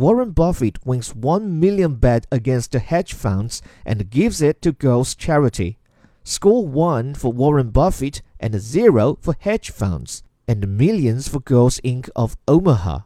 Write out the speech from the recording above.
Warren Buffett wins 1 million bet against the hedge funds and gives it to Girls Charity. Score 1 for Warren Buffett and 0 for hedge funds, and millions for Girls Inc. of Omaha.